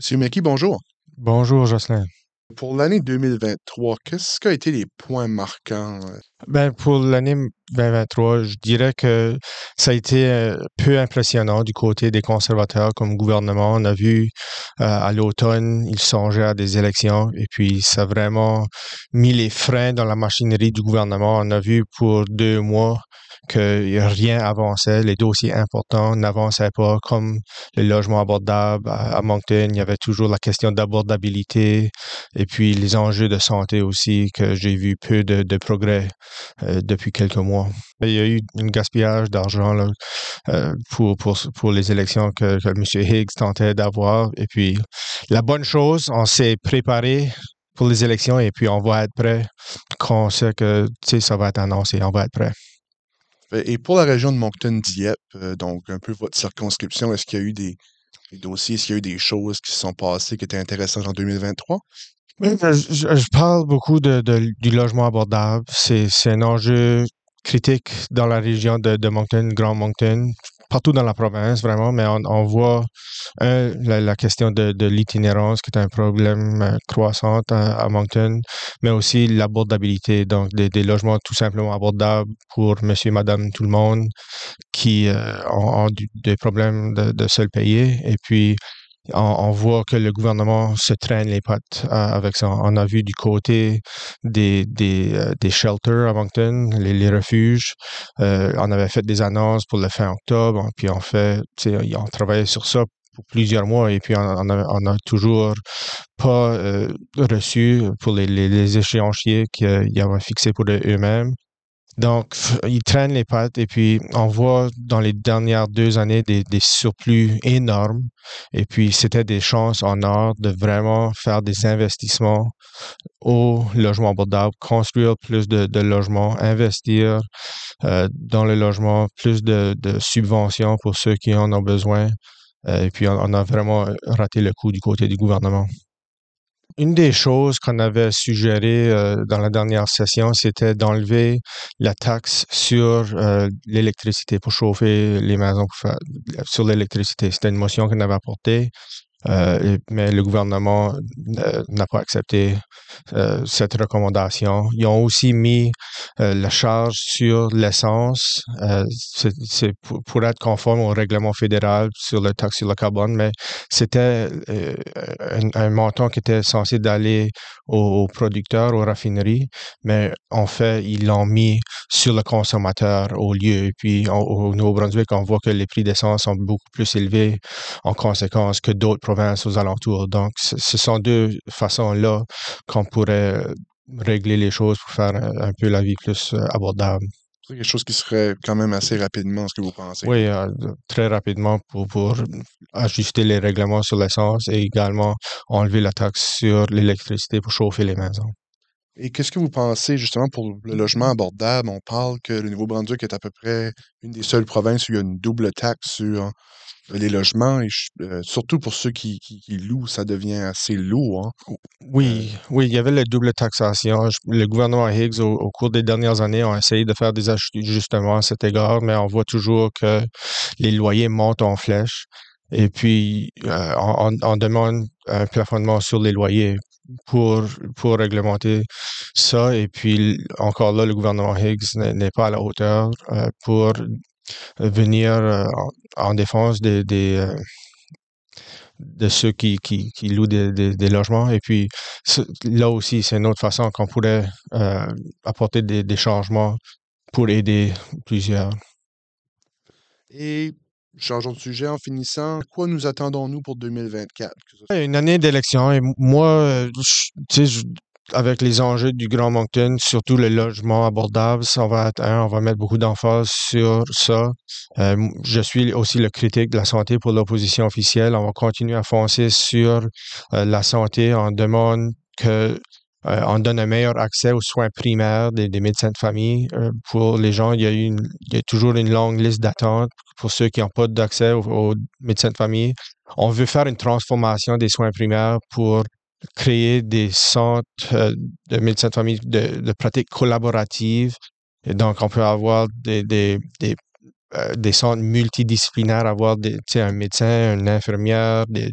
Monsieur Mackey, bonjour. Bonjour, Jocelyn. Pour l'année 2023, qu'est-ce qui a été les points marquants? Ben, pour l'année 2023, je dirais que ça a été euh, peu impressionnant du côté des conservateurs comme gouvernement. On a vu euh, à l'automne, ils songeaient à des élections et puis ça a vraiment mis les freins dans la machinerie du gouvernement. On a vu pour deux mois que rien avançait, les dossiers importants n'avançaient pas, comme le logement abordable à, Moncton, il y avait toujours la question d'abordabilité et puis les enjeux de santé aussi, que j'ai vu peu de progrès euh, depuis quelques mois. Il y a eu un gaspillage d'argent euh, pour, pour, pour les élections que, M. Higgs tentait d'avoir. Et puis, la bonne chose, on s'est préparé pour les élections et puis on va être prêt quand on sait que ça va être annoncé, on va être prêt. Et pour la région de Moncton-Dieppe, euh, donc un peu votre circonscription, est-ce qu'il y a eu des, des dossiers, est-ce qu'il y a eu des choses qui se sont passées qui étaient intéressantes en 2023? Ben, je, parle beaucoup de, du logement abordable. C'est, un enjeu critique dans la région de, de Moncton, Grand Moncton, partout dans la province, vraiment, mais on, voit un, la, question de, de l'itinérance qui est un problème euh, croissant à, à Moncton, mais aussi l'abordabilité, donc des, des logements tout simplement abordables pour monsieur, madame, tout le monde qui euh, ont, ont des problèmes de, de se le payer. Et puis, on, voit que le gouvernement se traîne les pattes euh, avec ça. On a vu du côté des, euh, shelters à Moncton, les, refuges. Euh, on avait fait des annonces pour le fin octobre, puis on fait, on travaillait sur ça pour plusieurs mois et puis on, a, toujours pas reçu pour les, les, les échéanciers qu'ils avaient fixés pour eux- eux-mêmes. Donc, ils traînent les pattes et puis on voit dans les dernières deux années des, surplus énormes. Et puis, c'était des chances en or de vraiment faire des investissements au logement abordable, construire plus de, logements, investir euh, dans le logement, plus de, subventions pour ceux qui en ont besoin. Euh, et puis, on a vraiment raté le coup du côté du gouvernement. Une des choses qu'on avait suggéré euh, dans la dernière session, c'était d'enlever la taxe sur euh, l'électricité pour chauffer les maisons sur l'électricité. C'était une motion qu'on avait apportée, euh, mais le gouvernement euh, n'a pas accepté euh, cette recommandation. Ils ont aussi mis la charge sur l'essence. pour, être conforme au règlement fédéral sur le taxe sur le carbone, mais c'était un, montant qui était censé d'aller aux, producteurs, aux raffineries, mais en fait, ils l'ont mis sur le consommateur au lieu. Et puis, au Nouveau-Brunswick, on voit que les prix d'essence sont beaucoup plus élevés en conséquence que d'autres aux alentours. Donc, ce sont deux façons-là qu'on pourrait régler les choses pour faire un, un peu la vie plus euh, abordable. C'est quelque chose qui serait quand même assez rapidement, ce que vous pensez. Oui, euh, très rapidement pour, pour ajuster les règlements sur l'essence et également enlever la taxe sur l'électricité pour chauffer les maisons. Et qu'est-ce que vous pensez justement pour le logement abordable? On parle que le Nouveau-Brunswick est à peu près une des seules provinces où il y a une double taxe sur euh, les logements, et euh, surtout pour ceux qui, qui, qui louent, ça devient assez lourd. hein. Oui, oui, il y avait la double taxation. Le gouvernement Higgs, au, au cours des dernières années, a essayé de faire des ajustements à cet égard, mais on voit toujours que les loyers montent en flèche. Et puis, euh, on, on- on demande un plafonnement sur les loyers pour, pour réglementer ça. Et puis, encore là, le gouvernement Higgs n'est pas à la hauteur euh, pour venir euh, en, en défense des, euh, de ceux qui, qui, louent des, des, des logements. Et puis, là aussi, c'est une autre façon qu'on pourrait apporter des changements pour aider plusieurs. Et changeons de sujet en finissant. Quoi nous attendons-nous pour 2024? Que ce soit- Une année d'élection, et moi, euh, tu sais, avec les enjeux du Grand Moncton, surtout le logement abordable, ça va on va mettre beaucoup d'emphase sur ça. Euh, je suis aussi le critique de la santé pour l'opposition officielle. On va continuer à foncer sur euh, la santé. On demande que euh, on donne un meilleur accès aux soins primaires des, médecins de famille euh, pour les gens. Il y a il y a toujours une longue liste d'attente pour ceux qui n'ont pas d'accès aux, médecins de famille. On veut faire une transformation des soins primaires pour créer des centres euh, de médecins de famille de, de pratiques collaboratives. Donc, on peut avoir des, des, des, centres multidisciplinaires, avoir des, un médecin, une infirmière, des,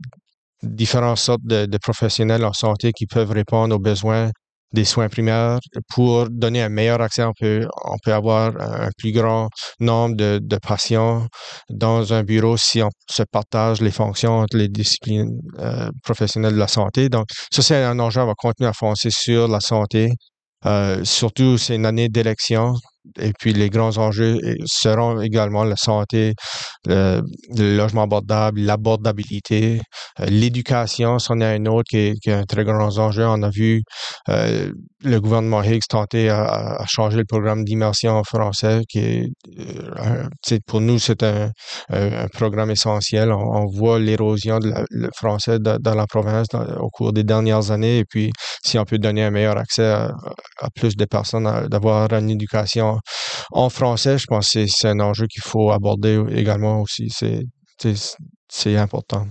différentes sortes de, professionnels en santé qui peuvent répondre aux besoins des soins primaires. Pour donner un meilleur accès, on peut, on peut avoir un plus grand nombre de, patients dans un bureau si on se partage les fonctions entre les disciplines euh, professionnelles de la santé. Donc, ça, c'est un enjeu. On va continuer à foncer sur la santé. Euh, surtout, c'est une année d'élection. Et puis, les grands enjeux seront également la santé, le, logement abordable, l'abordabilité, euh, l'éducation, c'en est un autre qui est, un très grand enjeu. On a vu euh, le gouvernement Higgs tenter à, changer le programme d'immersion en français, qui est, euh, pour nous, c'est un, programme essentiel. On, voit l'érosion de le français dans la province au cours des dernières années. Et puis, si on peut donner un meilleur accès à, à plus de personnes, d'avoir une éducation en français, je pense que c'est un enjeu qu'il faut aborder également aussi. C'est important.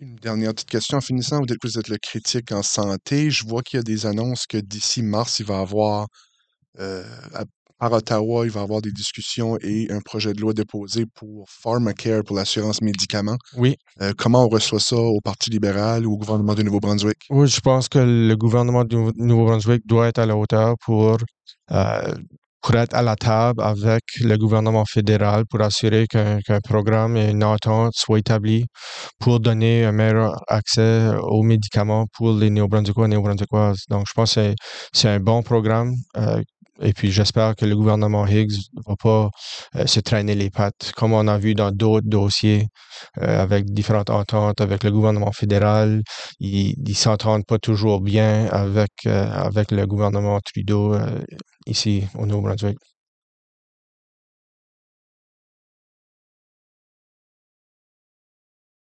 Une dernière petite question en finissant. Vous dites que vous êtes le critique en santé. Je vois qu'il y a des annonces que d'ici mars, il va y avoir, euh, à, Ottawa, il va y avoir des discussions et un projet de loi déposé pour Pharmacare, pour l'assurance médicaments. Oui. Euh, comment on reçoit ça au Parti libéral ou au gouvernement du Nouveau-Brunswick? Oui, je pense que le gouvernement du Nouveau-Brunswick doit être à la hauteur pour euh, pour être à la table avec le gouvernement fédéral pour assurer qu'un programme et une entente soient établis pour donner un meilleur accès aux médicaments pour les néo-brunswickois et néo-brunswickoises. Donc, je pense que c'est un bon programme. Euh, et puis, j'espère que le gouvernement Higgs ne va pas euh, se traîner les pattes, comme on a vu dans d'autres dossiers euh, avec différentes ententes avec le gouvernement fédéral. Ils ne s'entendent pas toujours bien avec, avec le gouvernement Trudeau ici au Nouveau-Brunswick.